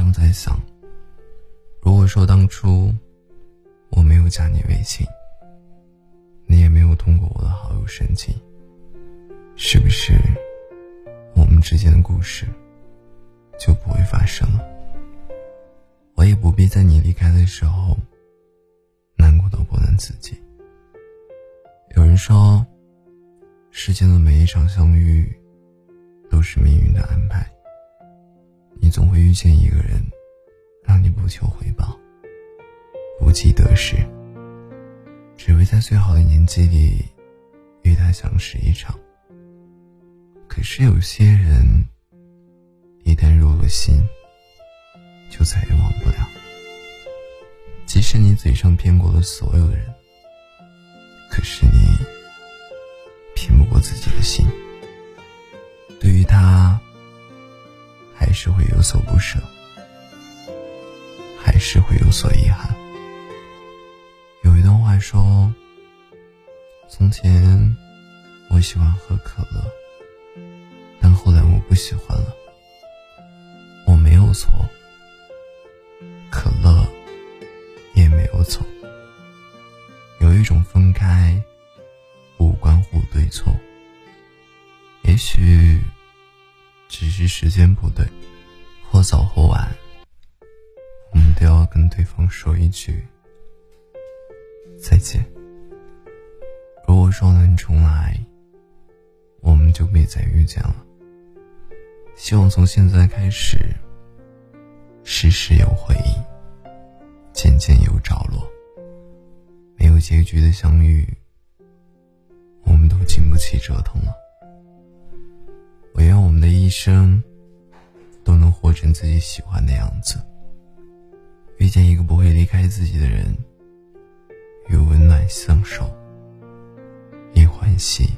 常在想，如果说当初我没有加你微信，你也没有通过我的好友申请，是不是我们之间的故事就不会发生了？我也不必在你离开的时候难过到不能自己。有人说，世间的每一场相遇都是命运的安排。遇见一个人，让你不求回报、不计得失，只为在最好的年纪里与他相识一场。可是有些人，一旦入了心，就再也忘不了。即使你嘴上骗过了所有的人，可是你骗不过自己的心。是会有所不舍，还是会有所遗憾。有一段话说：“从前我喜欢喝可乐，但后来我不喜欢了。我没有错。”可乐也没有错。有一种分开，不关乎对错。也许只是时间不对，或早或晚，我们都要跟对方说一句再见。如果说能重来，我们就别再遇见了。希望从现在开始。事事有回应，渐渐有着落。没有结局的相遇，我们都经不起折腾了。我愿我们的一生都能活成自己喜欢的样子，遇见一个不会离开自己的人，与温暖相守，也欢喜。